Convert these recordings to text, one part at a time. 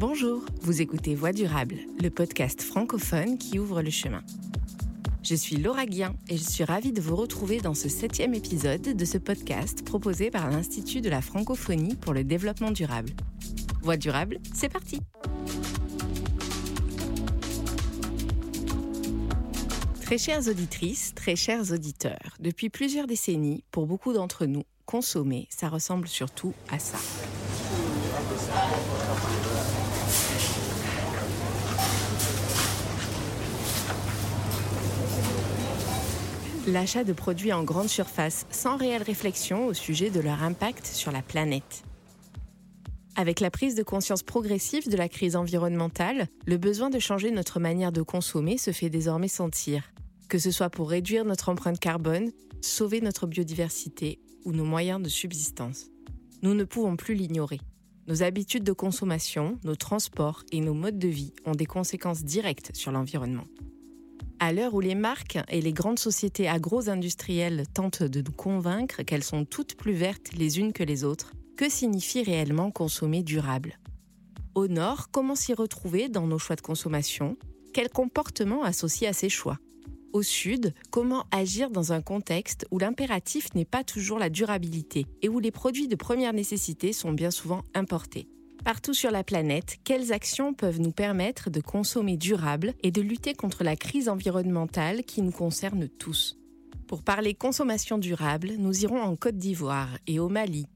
Bonjour, vous écoutez Voix durable, le podcast francophone qui ouvre le chemin. Je suis Laura Guien et je suis ravie de vous retrouver dans ce septième épisode de ce podcast proposé par l'Institut de la francophonie pour le développement durable. Voix durable, c'est parti Très chères auditrices, très chers auditeurs, depuis plusieurs décennies, pour beaucoup d'entre nous, consommer, ça ressemble surtout à ça. L'achat de produits en grande surface sans réelle réflexion au sujet de leur impact sur la planète. Avec la prise de conscience progressive de la crise environnementale, le besoin de changer notre manière de consommer se fait désormais sentir, que ce soit pour réduire notre empreinte carbone, sauver notre biodiversité ou nos moyens de subsistance. Nous ne pouvons plus l'ignorer. Nos habitudes de consommation, nos transports et nos modes de vie ont des conséquences directes sur l'environnement. À l'heure où les marques et les grandes sociétés agro-industrielles tentent de nous convaincre qu'elles sont toutes plus vertes les unes que les autres, que signifie réellement consommer durable? Au nord, comment s'y retrouver dans nos choix de consommation? Quels comportements associés à ces choix? Au sud, comment agir dans un contexte où l'impératif n'est pas toujours la durabilité et où les produits de première nécessité sont bien souvent importés? Partout sur la planète, quelles actions peuvent nous permettre de consommer durable et de lutter contre la crise environnementale qui nous concerne tous? Pour parler consommation durable, nous irons en Côte d'Ivoire et au Mali.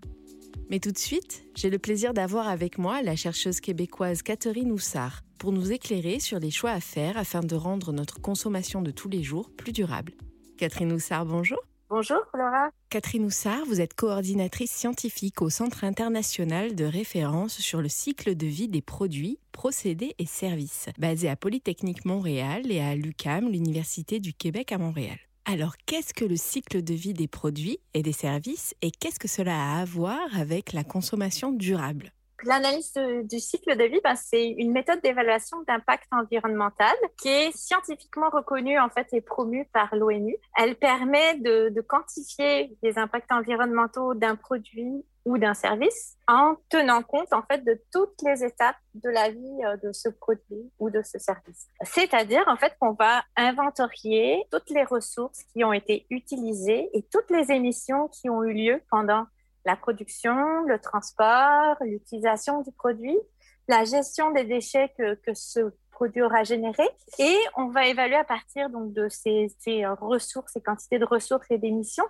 Mais tout de suite, j'ai le plaisir d'avoir avec moi la chercheuse québécoise Catherine Houssard pour nous éclairer sur les choix à faire afin de rendre notre consommation de tous les jours plus durable. Catherine Houssard, bonjour. Bonjour Laura. Catherine Houssard, vous êtes coordinatrice scientifique au Centre international de référence sur le cycle de vie des produits, procédés et services, basé à Polytechnique Montréal et à l'UCAM, l'Université du Québec à Montréal. Alors, qu'est-ce que le cycle de vie des produits et des services et qu'est-ce que cela a à voir avec la consommation durable? L'analyse du cycle de vie, ben, c'est une méthode d'évaluation d'impact environnemental qui est scientifiquement reconnue en fait et promue par l'ONU. Elle permet de, quantifier les impacts environnementaux d'un produit ou d'un service en tenant compte en fait de toutes les étapes de la vie euh, de ce produit ou de ce service. C'est-à-dire en fait qu'on va inventorier toutes les ressources qui ont été utilisées et toutes les émissions qui ont eu lieu pendant la production, le transport, l'utilisation du produit, la gestion des déchets que, ce produit aura généré. Et on va évaluer à partir donc, de ces, ces ressources, ces quantités de ressources et d'émissions,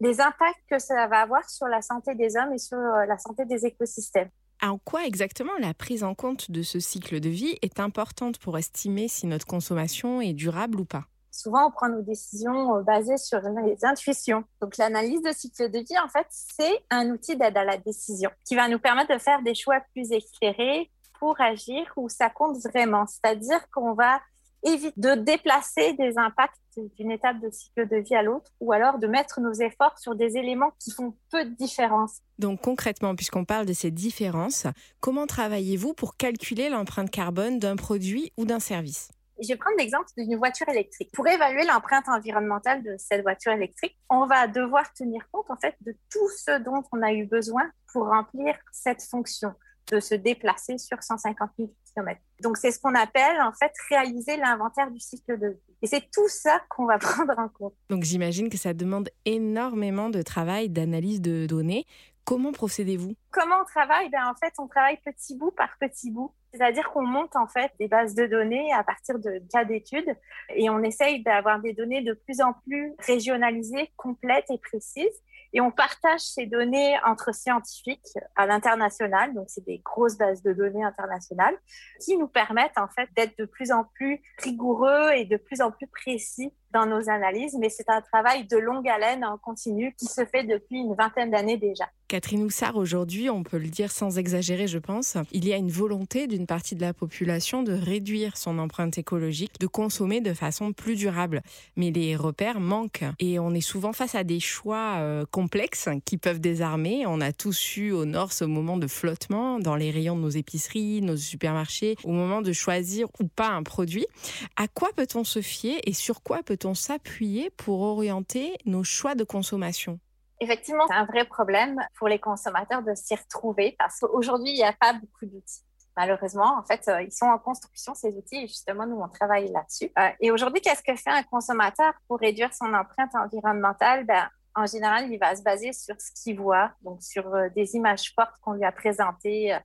les impacts que cela va avoir sur la santé des hommes et sur euh, la santé des écosystèmes. En quoi exactement la prise en compte de ce cycle de vie est importante pour estimer si notre consommation est durable ou pas? Souvent, on prend nos décisions euh, basées sur les intuitions. Donc, l'analyse de cycle de vie, en fait, c'est un outil d'aide à la décision qui va nous permettre de faire des choix plus éclairés pour agir où ça compte vraiment. C'est-à-dire qu'on va éviter de déplacer des impacts d'une étape de cycle de vie à l'autre ou alors de mettre nos efforts sur des éléments qui font peu de différence. Donc concrètement, puisqu'on parle de ces différences, comment travaillez-vous pour calculer l'empreinte carbone d'un produit ou d'un service? Je vais prendre l'exemple d'une voiture électrique. Pour évaluer l'empreinte environnementale de cette voiture électrique, on va devoir tenir compte en fait de tout ce dont on a eu besoin pour remplir cette fonction de se déplacer sur 150 000 km. Donc c'est ce qu'on appelle en fait réaliser l'inventaire du cycle de vie. Et c'est tout ça qu'on va prendre en compte. Donc j'imagine que ça demande énormément de travail, d'analyse de données. Comment procédez-vous? Comment on travaille? Ben, En fait, on travaille petit bout par petit bout. C'est-à-dire qu'on monte en fait des bases de données à partir de cas d'études et on essaye d'avoir des données de plus en plus régionalisées, complètes et précises. Et on partage ces données entre scientifiques à l'international, donc c'est des grosses bases de données internationales qui nous permettent en fait d'être de plus en plus rigoureux et de plus en plus précis dans nos analyses, mais c'est un travail de longue haleine en continu qui se fait depuis une vingtaine d'années déjà. Catherine Houssard, aujourd'hui, on peut le dire sans exagérer, je pense, il y a une volonté d'une partie de la population de réduire son empreinte écologique, de consommer de façon plus durable. Mais les repères manquent et on est souvent face à des choix euh, complexes qui peuvent désarmer. On a tous eu au nord ce moment de flottement dans les rayons de nos épiceries, nos supermarchés, au moment de choisir ou pas un produit. À quoi peut-on se fier et sur quoi peut-on s'appuyer pour orienter nos choix de consommation? Effectivement, c'est un vrai problème pour les consommateurs de s'y retrouver parce qu'aujourd'hui, il n'y a pas beaucoup d'outils. malheureusement. En fait, ils sont en construction, ces outils, et justement, nous, on travaille là-dessus. et aujourd'hui, qu'est-ce que fait un consommateur pour réduire son empreinte environnementale? Ben, en général, il va se baser sur ce qu'il voit, donc sur des images fortes qu'on lui a présentées,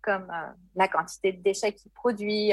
comme la quantité de déchets qu'il produit,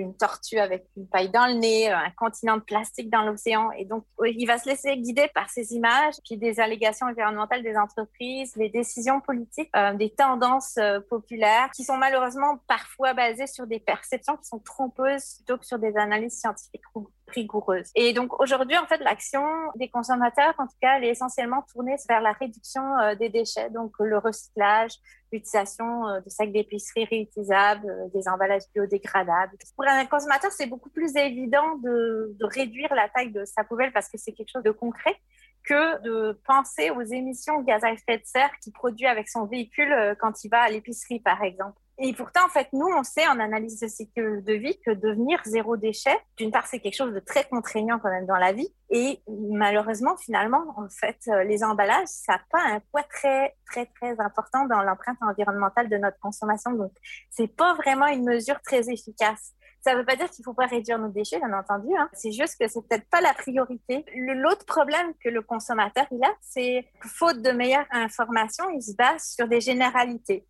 une tortue avec une paille dans le nez, un continent de plastique dans l'océan. Et donc, il va se laisser guider par ces images, puis des allégations environnementales des entreprises, les décisions politiques, euh, des tendances euh, populaires qui sont malheureusement parfois basées sur des perceptions qui sont trompeuses plutôt que sur des analyses scientifiques rigoureuses. Et donc aujourd'hui, en fait, l'action des consommateurs, en tout cas, elle est essentiellement tournée vers la réduction euh, des déchets, donc le recyclage, l'utilisation euh, de sacs d'épicerie réutilisables, euh, des emballages biodégradables. Pour un consommateur, c'est beaucoup plus évident de, de réduire la taille de sa poubelle parce que c'est quelque chose de concret que de penser aux émissions de gaz à effet de serre qu'il produit avec son véhicule quand il va à l'épicerie, par exemple. Et pourtant, en fait, nous, on sait en analyse de cycle de vie que devenir zéro déchet, d'une part, c'est quelque chose de très contraignant quand même dans la vie. Et malheureusement, finalement, en fait, euh, les emballages, ça n'a pas un poids très, très, très important dans l'empreinte environnementale de notre consommation. Donc, c'est pas vraiment une mesure très efficace. Ça ne veut pas dire qu'il faut pas réduire nos déchets, bien entendu. Hein. C'est juste que c'est peut-être pas la priorité. L'autre problème que le consommateur il a, c'est faute de meilleure information, il se base sur des généralités.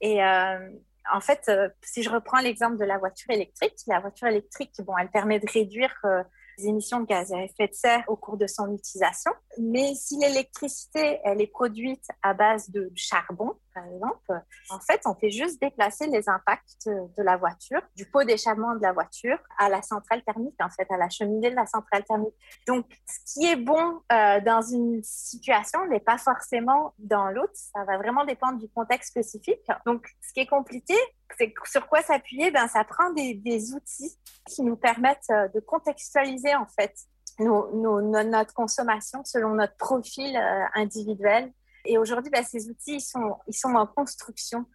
Et euh, en fait, euh, si je reprends l'exemple de la voiture électrique, la voiture électrique, bon, elle permet de réduire euh, les émissions de gaz à effet de serre au cours de son utilisation. Mais si l'électricité, elle est produite à base de charbon, par exemple, en fait, on fait juste déplacer les impacts de la voiture, du pot d'échappement de la voiture à la centrale thermique, en fait, à la cheminée de la centrale thermique. Donc, ce qui est bon euh, dans une situation n'est pas forcément dans l'autre. Ça va vraiment dépendre du contexte spécifique. Donc, ce qui est compliqué, c'est sur quoi s'appuyer? Ben, ça prend des, outils qui nous permettent euh, de contextualiser, en fait, notre consommation selon notre profil euh, individuel. Et aujourd'hui, bah, ces outils, ils sont, ils sont en construction.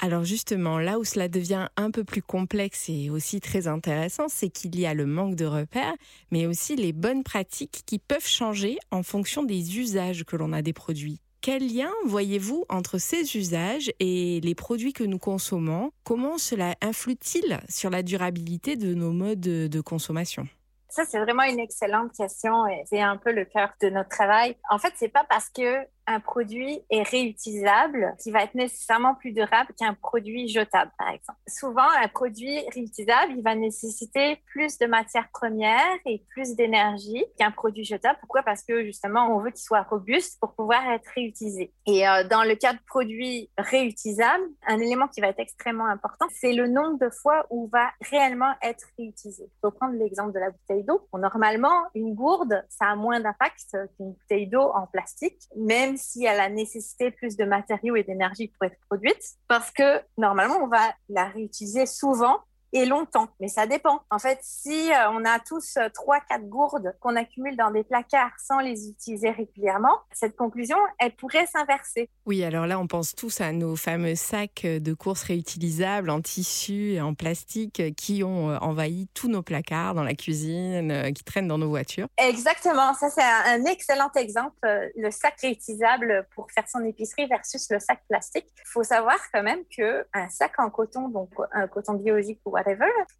Alors justement, là où cela devient un peu plus complexe et aussi très intéressant, c'est qu'il y a le manque de repères, mais aussi les bonnes pratiques qui peuvent changer en fonction des usages que l'on a des produits. Quel lien voyez-vous entre ces usages et les produits que nous consommons? Comment cela influe-t-il sur la durabilité de nos modes de consommation? Ça, c'est vraiment une excellente question et c'est un peu le cœur de notre travail. En fait, c'est pas parce que un produit est réutilisable qui va être nécessairement plus durable qu'un produit jetable, par exemple. Souvent, un produit réutilisable, il va nécessiter plus de matières premières et plus d'énergie qu'un produit jetable. Pourquoi? Parce que justement, on veut qu'il soit robuste pour pouvoir être réutilisé. Et euh, dans le cas de produits réutilisables, un élément qui va être extrêmement important, c'est le nombre de fois où va réellement être réutilisé. Il faut prendre l'exemple de la bouteille d'eau. normalement, une gourde, ça a moins d'impact qu'une bouteille d'eau en plastique, même s'il y a nécessité plus de matériaux et d'énergie pour être produite, parce que normalement, on va la réutiliser souvent et longtemps. Mais ça dépend. En fait, si euh, on a tous euh, trois, quatre gourdes qu'on accumule dans des placards sans les utiliser régulièrement, cette conclusion, elle pourrait s'inverser. Oui, alors là, on pense tous à nos fameux sacs de courses réutilisables en tissu et en plastique qui ont euh, envahi tous nos placards dans la cuisine, qui traînent dans nos voitures. Exactement. Ça, c'est un excellent exemple. Le sac réutilisable pour faire son épicerie versus le sac plastique. Il faut savoir quand même que un sac en coton, donc un coton biologique ou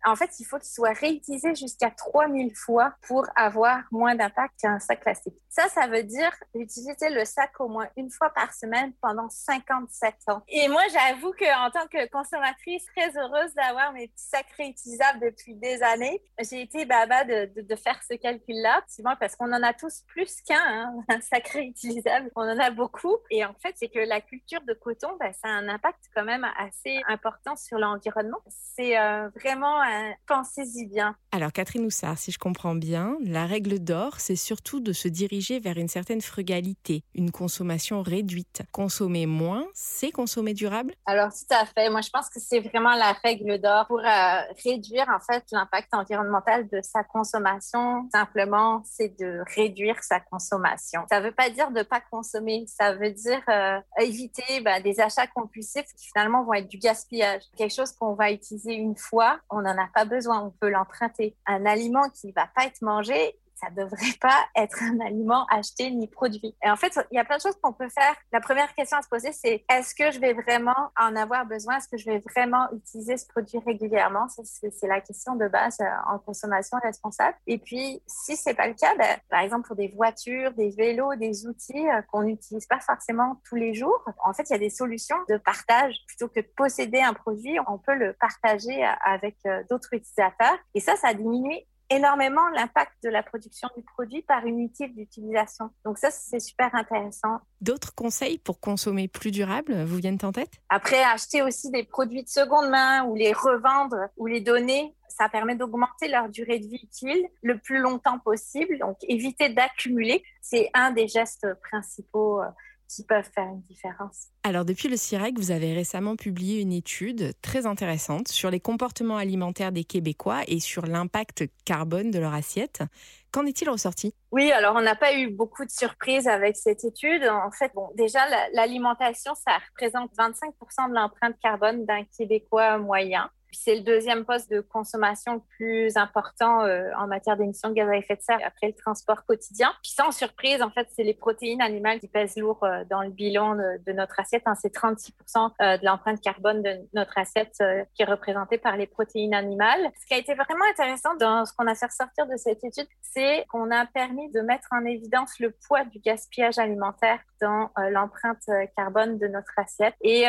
en fait, il faut qu'il soit réutilisé jusqu'à 3000 fois pour avoir moins d'impact qu'un sac plastique. Ça, ça veut dire utiliser le sac au moins une fois par semaine pendant 57 ans. Et moi, j'avoue qu'en tant que consommatrice, très heureuse d'avoir mes petits sacs réutilisables depuis des années, j'ai été baba de, faire ce calcul-là, parce qu'on en a tous plus qu'un, hein, un sac réutilisable. On en a beaucoup. Et en fait, c'est que la culture de coton, ben, ça a un impact quand même assez important sur l'environnement. C'est euh, vraiment, euh, pensez-y bien. Alors, Catherine Houssard, si je comprends bien, la règle d'or, c'est surtout de se diriger vers une certaine frugalité, une consommation réduite. Consommer moins, c'est consommer durable? Alors, tout à fait. Moi, je pense que c'est vraiment la règle d'or pour euh, réduire, en fait, l'impact environnemental de sa consommation. Simplement, c'est de réduire sa consommation. Ça ne veut pas dire de ne pas consommer. Ça veut dire euh, éviter bah, des achats compulsifs qui finalement vont être du gaspillage. Quelque chose qu'on va utiliser une fois on n'en a pas besoin, on peut l'emprunter. Un aliment qui ne va pas être mangé, ça devrait pas être un aliment acheté ni produit. Et en fait, il y a plein de choses qu'on peut faire. La première question à se poser, c'est est-ce que je vais vraiment en avoir besoin? Est-ce que je vais vraiment utiliser ce produit régulièrement? C'est la question de base euh, en consommation responsable. Et puis, si c'est pas le cas, ben, par exemple, pour des voitures, des vélos, des outils euh, qu'on n'utilise pas forcément tous les jours, en fait, il y a des solutions de partage. Plutôt que de posséder un produit, on peut le partager avec euh, d'autres utilisateurs. Et ça, ça diminue énormément l'impact de la production du produit par inutile d'utilisation. Donc ça, c'est super intéressant. D'autres conseils pour consommer plus durable vous viennent en tête? Après, acheter aussi des produits de seconde main ou les revendre ou les donner, ça permet d'augmenter leur durée de vie utile le plus longtemps possible. Donc éviter d'accumuler, c'est un des gestes principaux euh, qui peuvent faire une différence. Alors depuis le CIREC, vous avez récemment publié une étude très intéressante sur les comportements alimentaires des Québécois et sur l'impact carbone de leur assiette. Qu'en est-il ressorti? Oui, alors on n'a pas eu beaucoup de surprises avec cette étude. En fait, bon, déjà, l'alimentation, ça représente 25% de l'empreinte carbone d'un Québécois moyen. C'est le deuxième poste de consommation le plus important euh, en matière d'émissions de gaz à effet de serre après le transport quotidien. Puis sans surprise, en fait, c'est les protéines animales qui pèsent lourd euh, dans le bilan de, notre assiette. Hein. C'est 36% euh, de l'empreinte carbone de notre assiette qui est représentée par les protéines animales. Ce qui a été vraiment intéressant dans ce qu'on a fait ressortir de cette étude, c'est qu'on a permis de mettre en évidence le poids du gaspillage alimentaire dans l'empreinte carbone de notre assiette. Et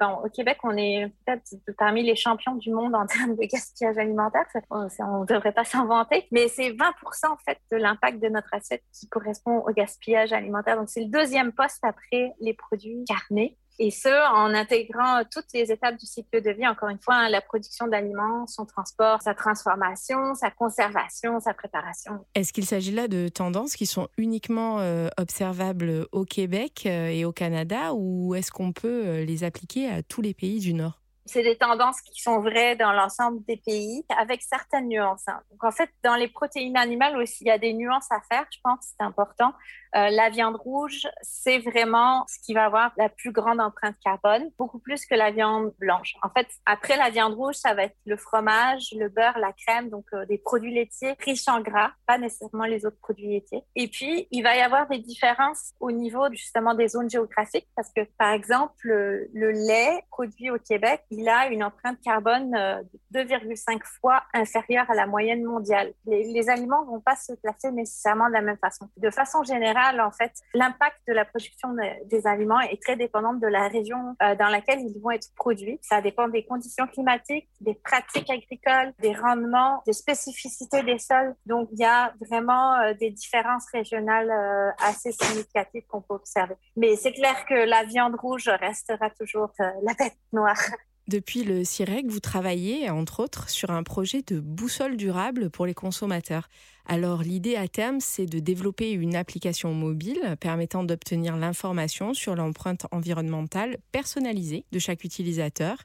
au Québec, on est peut-être parmi les champions du monde en termes de gaspillage alimentaire. On ne devrait pas s'en vanter, mais c'est 20 en fait de l'impact de notre assiette qui correspond au gaspillage alimentaire. Donc c'est le deuxième poste après les produits carnés. Et ce, en intégrant toutes les étapes du cycle de vie, encore une fois, hein, la production d'aliments, son transport, sa transformation, sa conservation, sa préparation. Est-ce qu'il s'agit là de tendances qui sont uniquement euh, observables au Québec euh, et au Canada ou est-ce qu'on peut euh, les appliquer à tous les pays du Nord? C'est des tendances qui sont vraies dans l'ensemble des pays, avec certaines nuances. Hein. Donc, en fait, dans les protéines animales aussi, il y a des nuances à faire, je pense, c'est important. Euh, la viande rouge, c'est vraiment ce qui va avoir la plus grande empreinte carbone, beaucoup plus que la viande blanche. En fait, après la viande rouge, ça va être le fromage, le beurre, la crème, donc euh, des produits laitiers riches en gras, pas nécessairement les autres produits laitiers. Et puis, il va y avoir des différences au niveau justement des zones géographiques, parce que par exemple, le, lait produit au Québec, a une empreinte carbone euh, de 2,5 fois inférieure à la moyenne mondiale. Les, aliments vont pas se placer nécessairement de la même façon. De façon générale, en fait, l'impact de la production des aliments est très dépendant de la région euh, dans laquelle ils vont être produits. Ça dépend des conditions climatiques, des pratiques agricoles, des rendements, des spécificités des sols. Donc, il y a vraiment euh, des différences régionales euh, assez significatives qu'on peut observer. Mais c'est clair que la viande rouge restera toujours la bête noire. Depuis le CIREC, vous travaillez, entre autres, sur un projet de boussole durable pour les consommateurs. Alors l'idée à terme, c'est de développer une application mobile permettant d'obtenir l'information sur l'empreinte environnementale personnalisée de chaque utilisateur.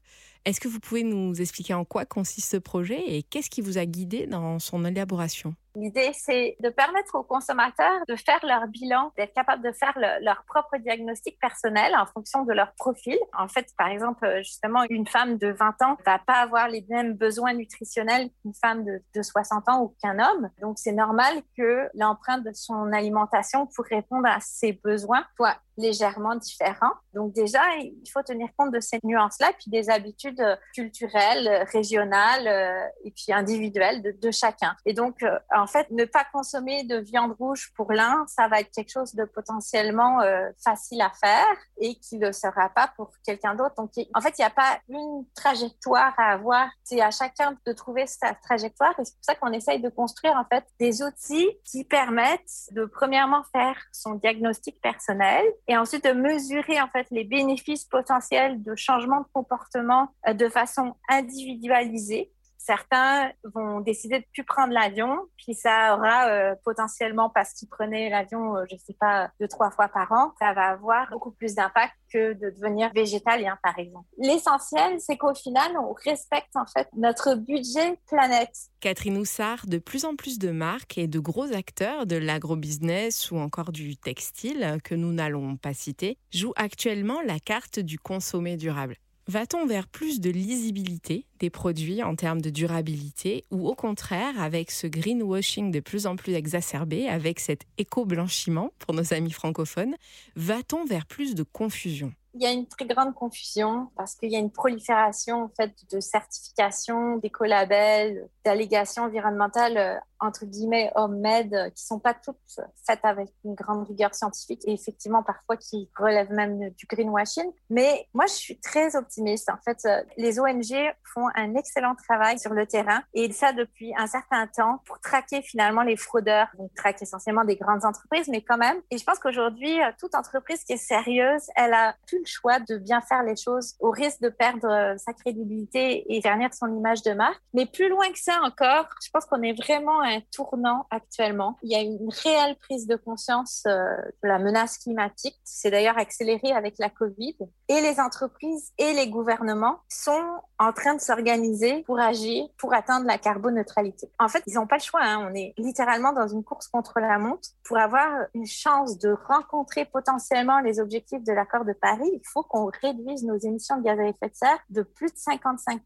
Est-ce que vous pouvez nous expliquer en quoi consiste ce projet et qu'est-ce qui vous a guidé dans son élaboration? L'idée, c'est de permettre aux consommateurs de faire leur bilan, d'être capables de faire leur propre diagnostic personnel en fonction de leur profil. En fait, par exemple, justement, une femme de 20 ans va pas avoir les mêmes besoins nutritionnels qu'une femme de, de 60 ans ou qu'un homme. Donc, c'est normal que l'empreinte de son alimentation pour répondre à ses besoins soit légèrement différent. Donc déjà, il faut tenir compte de ces nuances-là, puis des habitudes culturelles, régionales euh, et puis individuelles de, de chacun. Et donc, euh, en fait, ne pas consommer de viande rouge pour l'un, ça va être quelque chose de potentiellement euh, facile à faire et qui ne sera pas pour quelqu'un d'autre. Donc, en fait, il n'y a pas une trajectoire à avoir. C'est à chacun de trouver sa trajectoire et c'est pour ça qu'on essaye de construire en fait des outils qui permettent de premièrement faire son diagnostic personnel et ensuite de mesurer en fait les bénéfices potentiels de changement de comportement euh, de façon individualisée Certains vont décider de plus prendre l'avion, puis ça aura euh, potentiellement, parce qu'ils prenaient l'avion, euh, je ne sais pas, deux, trois fois par an, ça va avoir beaucoup plus d'impact que de devenir végétalien, par exemple. L'essentiel, c'est qu'au final, on respecte en fait notre budget planète. Catherine Houssard, de plus en plus de marques et de gros acteurs de l'agrobusiness ou encore du textile, que nous n'allons pas citer, jouent actuellement la carte du consommer durable. Va-t-on vers plus de lisibilité des produits en termes de durabilité ou au contraire, avec ce greenwashing de plus en plus exacerbé, avec cet éco-blanchiment pour nos amis francophones, va-t-on vers plus de confusion? Il y a une très grande confusion parce qu'il y a une prolifération en fait de certifications, d'écolabels, d'allégations environnementales euh, entre guillemets homemade euh, qui sont pas toutes faites avec une grande rigueur scientifique et effectivement parfois qui relèvent même du greenwashing. Mais moi je suis très optimiste. En fait, euh, les ONG font un excellent travail sur le terrain et ça depuis un certain temps pour traquer finalement les fraudeurs. Donc traquer essentiellement des grandes entreprises, mais quand même. Et je pense qu'aujourd'hui toute entreprise qui est sérieuse, elle a plus choix de bien faire les choses au risque de perdre euh, sa crédibilité et ternir son image de marque. Mais plus loin que ça encore, je pense qu'on est vraiment à tournant actuellement. Il y a une réelle prise de conscience euh, de la menace climatique. C'est d'ailleurs accéléré avec la COVID. Et les entreprises et les gouvernements sont en train de s'organiser pour agir, pour atteindre la carboneutralité. En fait, ils n'ont pas le choix. Hein. On est littéralement dans une course contre la montre. Pour avoir une chance de rencontrer potentiellement les objectifs de l'accord de Paris, il faut qu'on réduise nos émissions de gaz à effet de serre de plus de 55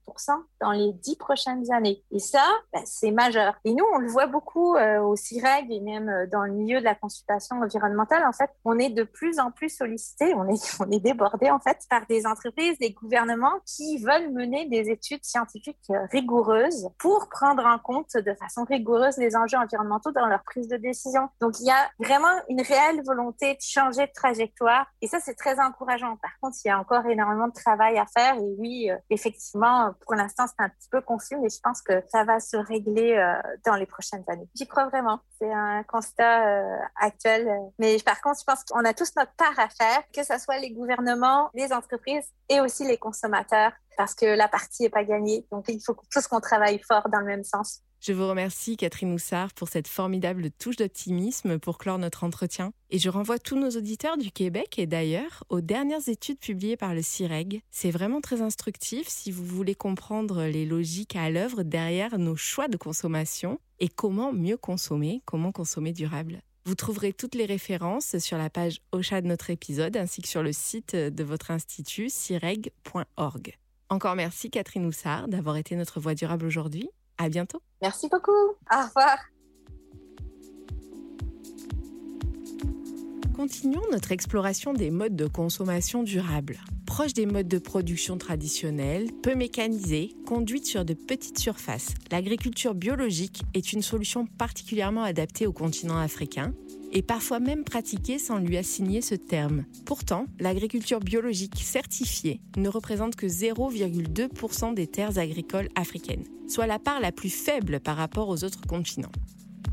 dans les dix prochaines années. Et ça, ben, c'est majeur. Et nous, on le voit beaucoup euh, au CIREG et même euh, dans le milieu de la consultation environnementale. En fait, on est de plus en plus sollicité, on est, on est débordé en fait par des entreprises, des gouvernements qui veulent mener des études scientifiques euh, rigoureuses pour prendre en compte de façon rigoureuse les enjeux environnementaux dans leur prise de décision. Donc, il y a vraiment une réelle volonté de changer de trajectoire et ça, c'est très encourageant. Par contre, il y a encore énormément de travail à faire. Et oui, euh, effectivement, pour l'instant, c'est un petit peu confus, mais je pense que ça va se régler dans les prochaines. J'y crois vraiment. C'est un constat euh, actuel. Mais par contre, je pense qu'on a tous notre part à faire, que ce soit les gouvernements, les entreprises et aussi les consommateurs, parce que la partie n'est pas gagnée. Donc, il faut tous qu'on travaille fort dans le même sens. Je vous remercie, Catherine Houssard, pour cette formidable touche d'optimisme pour clore notre entretien. Et je renvoie tous nos auditeurs du Québec et d'ailleurs aux dernières études publiées par le CIREG. C'est vraiment très instructif si vous voulez comprendre les logiques à l'œuvre derrière nos choix de consommation et comment mieux consommer, comment consommer durable? Vous trouverez toutes les références sur la page OCHA de notre épisode ainsi que sur le site de votre institut cireg.org. Encore merci Catherine Houssard d'avoir été notre voix durable aujourd'hui. À bientôt. Merci beaucoup. Au revoir. Continuons notre exploration des modes de consommation durables. Proche des modes de production traditionnels, peu mécanisés, conduite sur de petites surfaces, l'agriculture biologique est une solution particulièrement adaptée au continent africain et parfois même pratiquée sans lui assigner ce terme. Pourtant, l'agriculture biologique certifiée ne représente que 0,2% des terres agricoles africaines, soit la part la plus faible par rapport aux autres continents.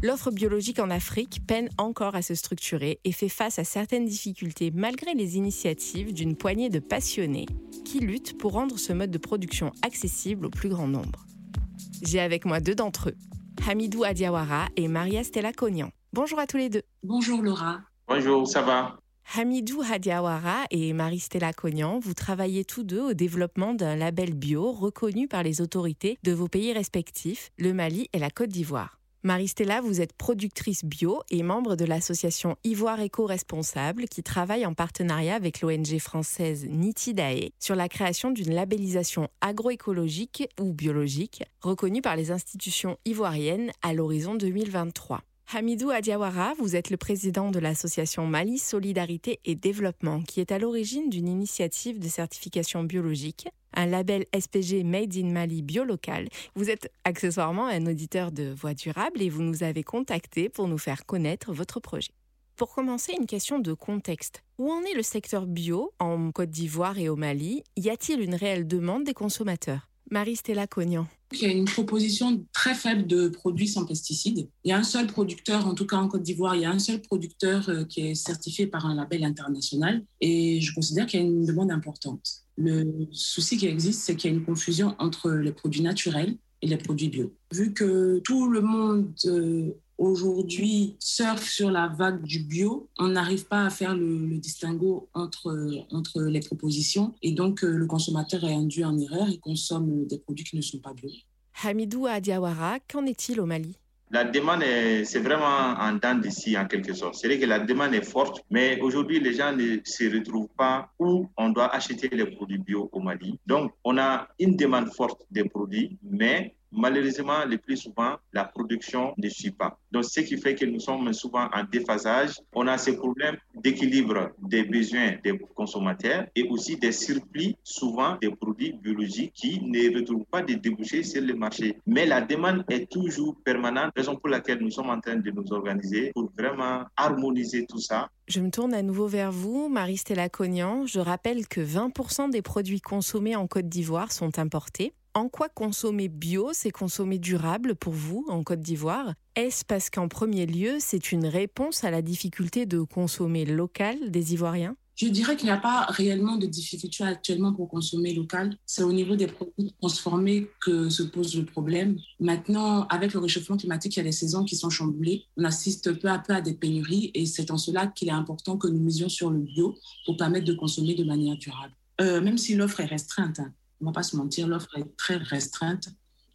L'offre biologique en Afrique peine encore à se structurer et fait face à certaines difficultés malgré les initiatives d'une poignée de passionnés qui luttent pour rendre ce mode de production accessible au plus grand nombre. J'ai avec moi deux d'entre eux, Hamidou Adiawara et Maria Stella Cognan. Bonjour à tous les deux. Bonjour Laura. Bonjour, ça va? Hamidou Hadiawara et Marie-Stella Cognan, vous travaillez tous deux au développement d'un label bio reconnu par les autorités de vos pays respectifs, le Mali et la Côte d'Ivoire. Marie-Stella, vous êtes productrice bio et membre de l'association Ivoire Éco-Responsable qui travaille en partenariat avec l'ONG française Nitidae sur la création d'une labellisation agroécologique ou biologique reconnue par les institutions ivoiriennes à l'horizon 2023. Hamidou Adiawara, vous êtes le président de l'association Mali Solidarité et Développement, qui est à l'origine d'une initiative de certification biologique, un label SPG Made in Mali biolocal. Vous êtes accessoirement un auditeur de Voix durable et vous nous avez contacté pour nous faire connaître votre projet. Pour commencer, une question de contexte. Où en est le secteur bio en Côte d'Ivoire et au Mali? Y a-t-il une réelle demande des consommateurs? Marie-Stella Cognan. Il y a une proposition très faible de produits sans pesticides. Il y a un seul producteur, en tout cas en Côte d'Ivoire, il y a un seul producteur euh, qui est certifié par un label international et je considère qu'il y a une demande importante. Le souci qui existe, c'est qu'il y a une confusion entre les produits naturels et les produits bio. Vu que tout le monde euh, aujourd'hui surfe sur la vague du bio, on n'arrive pas à faire le, distinguo entre, entre les propositions et donc euh, le consommateur est induit en erreur et consomme des produits qui ne sont pas bio. Hamidou Adiawara, qu'en est-il au Mali? La demande, c'est vraiment en dents d'ici, en quelque sorte. C'est-à-dire que la demande est forte, mais aujourd'hui, les gens ne se retrouvent pas où on doit acheter les produits bio au Mali. Donc, on a une demande forte des produits, mais Malheureusement, le plus souvent, la production ne suit pas. Donc, ce qui fait que nous sommes souvent en déphasage. On a ces problèmes d'équilibre des besoins des consommateurs et aussi des surplus, souvent des produits biologiques qui ne retrouvent pas de débouchés sur le marché. Mais la demande est toujours permanente, raison pour laquelle nous sommes en train de nous organiser pour vraiment harmoniser tout ça. Je me tourne à nouveau vers vous, Marie-Stella Cognan. Je rappelle que 20% des produits consommés en Côte d'Ivoire sont importés. En quoi consommer bio, c'est consommer durable pour vous en Côte d'Ivoire? Est-ce parce qu'en premier lieu, c'est une réponse à la difficulté de consommer local des Ivoiriens? Je dirais qu'il n'y a pas réellement de difficulté actuellement pour consommer local. C'est au niveau des produits transformés que se pose le problème. Maintenant, avec le réchauffement climatique, il y a des saisons qui sont chamboulées. On assiste peu à peu à des pénuries et c'est en cela qu'il est important que nous misions sur le bio pour permettre de consommer de manière durable. Euh, même si l'offre est restreinte, hein on va pas se mentir, l'offre est très restreinte.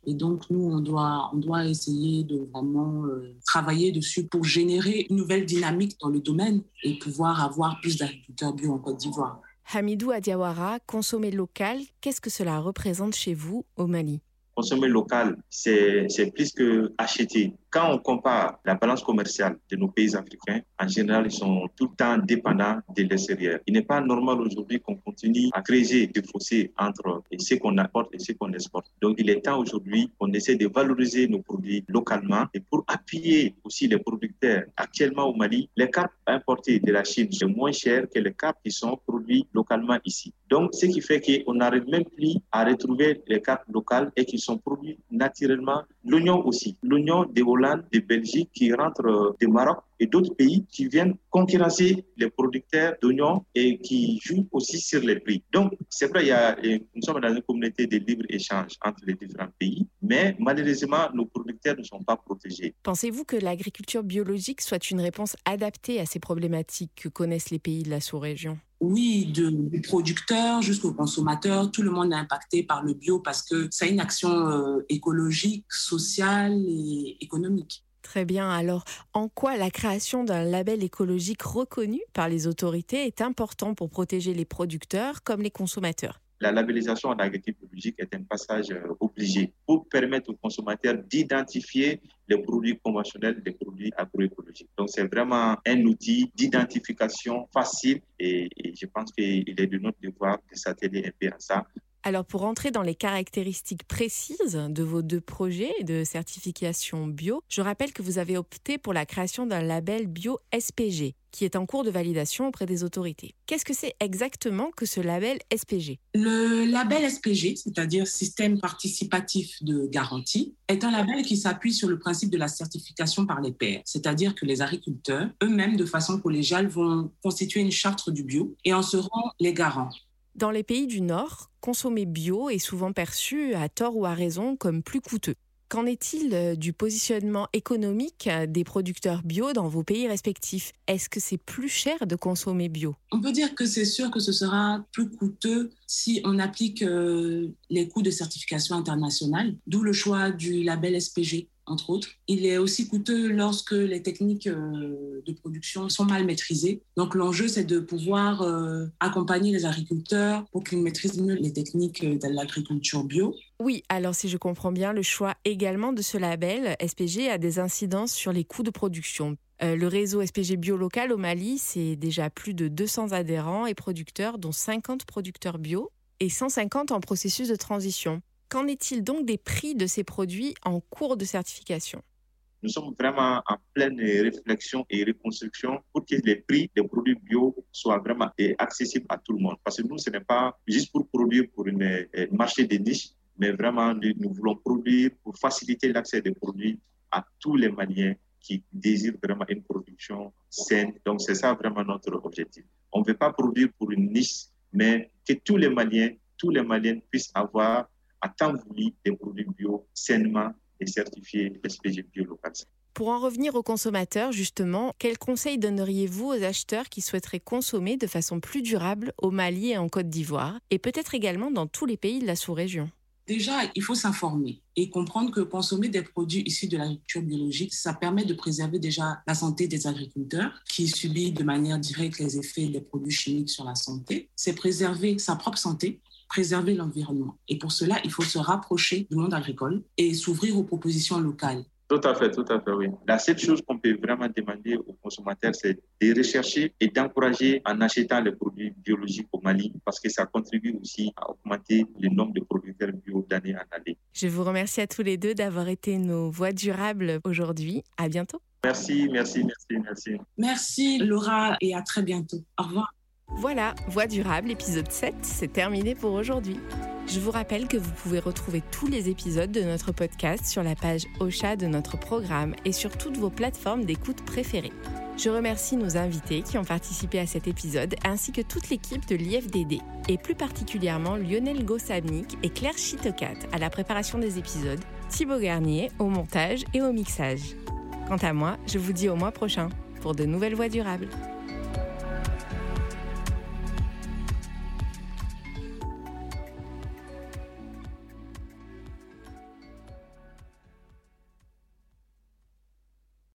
Et donc, nous, on doit, on doit essayer de vraiment euh, travailler dessus pour générer une nouvelle dynamique dans le domaine et pouvoir avoir plus d'agriculteurs bio en Côte d'Ivoire. Hamidou Adiawara, consommer local, qu'est-ce que cela représente chez vous au Mali? Consommer local, c'est plus que acheter quand on compare la balance commerciale de nos pays africains, en général, ils sont tout le temps dépendants de l'extérieur. Il n'est pas normal aujourd'hui qu'on continue à créer des fossés entre ce qu'on apporte et ce qu'on exporte. Donc, il est temps aujourd'hui qu'on essaie de valoriser nos produits localement et pour appuyer aussi les producteurs. Actuellement au Mali, les carpes importées de la Chine sont moins chères que les carpes qui sont produits localement ici. Donc, ce qui fait qu'on n'arrive même plus à retrouver les carpes locales et qui sont produits naturellement. L'oignon aussi. L'oignon de Hollande, de Belgique qui rentrent euh, du Maroc et d'autres pays qui viennent concurrencer les producteurs d'oignons et qui jouent aussi sur les prix. Donc, c'est vrai, il y a, nous sommes dans une communauté de libre-échange entre les différents pays, mais malheureusement, nos producteurs ne sont pas protégés. Pensez-vous que l'agriculture biologique soit une réponse adaptée à ces problématiques que connaissent les pays de la sous-région? Oui, du producteur jusqu'au consommateur, tout le monde est impacté par le bio parce que c'est une action euh, écologique, sociale et économique. Très bien. Alors, en quoi la création d'un label écologique reconnu par les autorités est important pour protéger les producteurs comme les consommateurs? La labellisation en agriculture biologique est un passage euh, obligé pour permettre aux consommateurs d'identifier les produits conventionnels des produits agroécologiques. Donc, c'est vraiment un outil d'identification facile et, et, je pense qu'il est de notre devoir de s'atteler un peu à ça alors pour entrer dans les caractéristiques précises de vos deux projets de certification bio, je rappelle que vous avez opté pour la création d'un label bio SPG qui est en cours de validation auprès des autorités. Qu'est-ce que c'est exactement que ce label SPG Le label SPG, c'est-à-dire Système participatif de garantie, est un label qui s'appuie sur le principe de la certification par les pairs, c'est-à-dire que les agriculteurs eux-mêmes, de façon collégiale, vont constituer une charte du bio et en seront les garants. Dans les pays du Nord, consommer bio est souvent perçu, à tort ou à raison, comme plus coûteux. Qu'en est-il euh, du positionnement économique euh, des producteurs bio dans vos pays respectifs? Est-ce que c'est plus cher de consommer bio? On peut dire que c'est sûr que ce sera plus coûteux si on applique euh, les coûts de certification internationale, d'où le choix du label SPG entre autres. Il est aussi coûteux lorsque les techniques euh, de production sont mal maîtrisées. Donc l'enjeu, c'est de pouvoir euh, accompagner les agriculteurs pour qu'ils maîtrisent mieux les techniques de l'agriculture bio. Oui, alors si je comprends bien, le choix également de ce label SPG a des incidences sur les coûts de production. Euh, le réseau SPG Bio Local au Mali, c'est déjà plus de 200 adhérents et producteurs, dont 50 producteurs bio et 150 en processus de transition. Qu'en est-il donc des prix de ces produits en cours de certification? Nous sommes vraiment en pleine réflexion et reconstruction pour que les prix des produits bio soient vraiment accessibles à tout le monde. Parce que nous, ce n'est pas juste pour produire pour un euh, marché de niche, mais vraiment, nous voulons produire pour faciliter l'accès des produits à tous les Maliens qui désirent vraiment une production saine. Donc, c'est ça vraiment notre objectif. On ne veut pas produire pour une niche, mais que tous les Maliens, tous les Maliens puissent avoir à temps voulu des produits bio sainement et certifiés SPG bio local. Pour en revenir aux consommateurs, justement, quels conseils donneriez-vous aux acheteurs qui souhaiteraient consommer de façon plus durable au Mali et en Côte d'Ivoire, et peut-être également dans tous les pays de la sous-région? Déjà, il faut s'informer et comprendre que consommer des produits issus de l'agriculture biologique, ça permet de préserver déjà la santé des agriculteurs qui subissent de manière directe les effets des produits chimiques sur la santé. C'est préserver sa propre santé préserver l'environnement. Et pour cela, il faut se rapprocher du monde agricole et s'ouvrir aux propositions locales. Tout à fait, tout à fait, oui. La seule chose qu'on peut vraiment demander aux consommateurs, c'est de rechercher et d'encourager en achetant les produits biologiques au Mali, parce que ça contribue aussi à augmenter le nombre de producteurs bio d'année en année. Je vous remercie à tous les deux d'avoir été nos voix durables aujourd'hui. À bientôt. Merci, merci, merci, merci. Merci Laura et à très bientôt. Au revoir. Voilà, Voix durable, épisode 7, c'est terminé pour aujourd'hui. Je vous rappelle que vous pouvez retrouver tous les épisodes de notre podcast sur la page Ocha de notre programme et sur toutes vos plateformes d'écoute préférées. Je remercie nos invités qui ont participé à cet épisode ainsi que toute l'équipe de l'IFDD et plus particulièrement Lionel Gossabnik et Claire Chitocat à la préparation des épisodes, Thibaut Garnier au montage et au mixage. Quant à moi, je vous dis au mois prochain pour de nouvelles voix durables.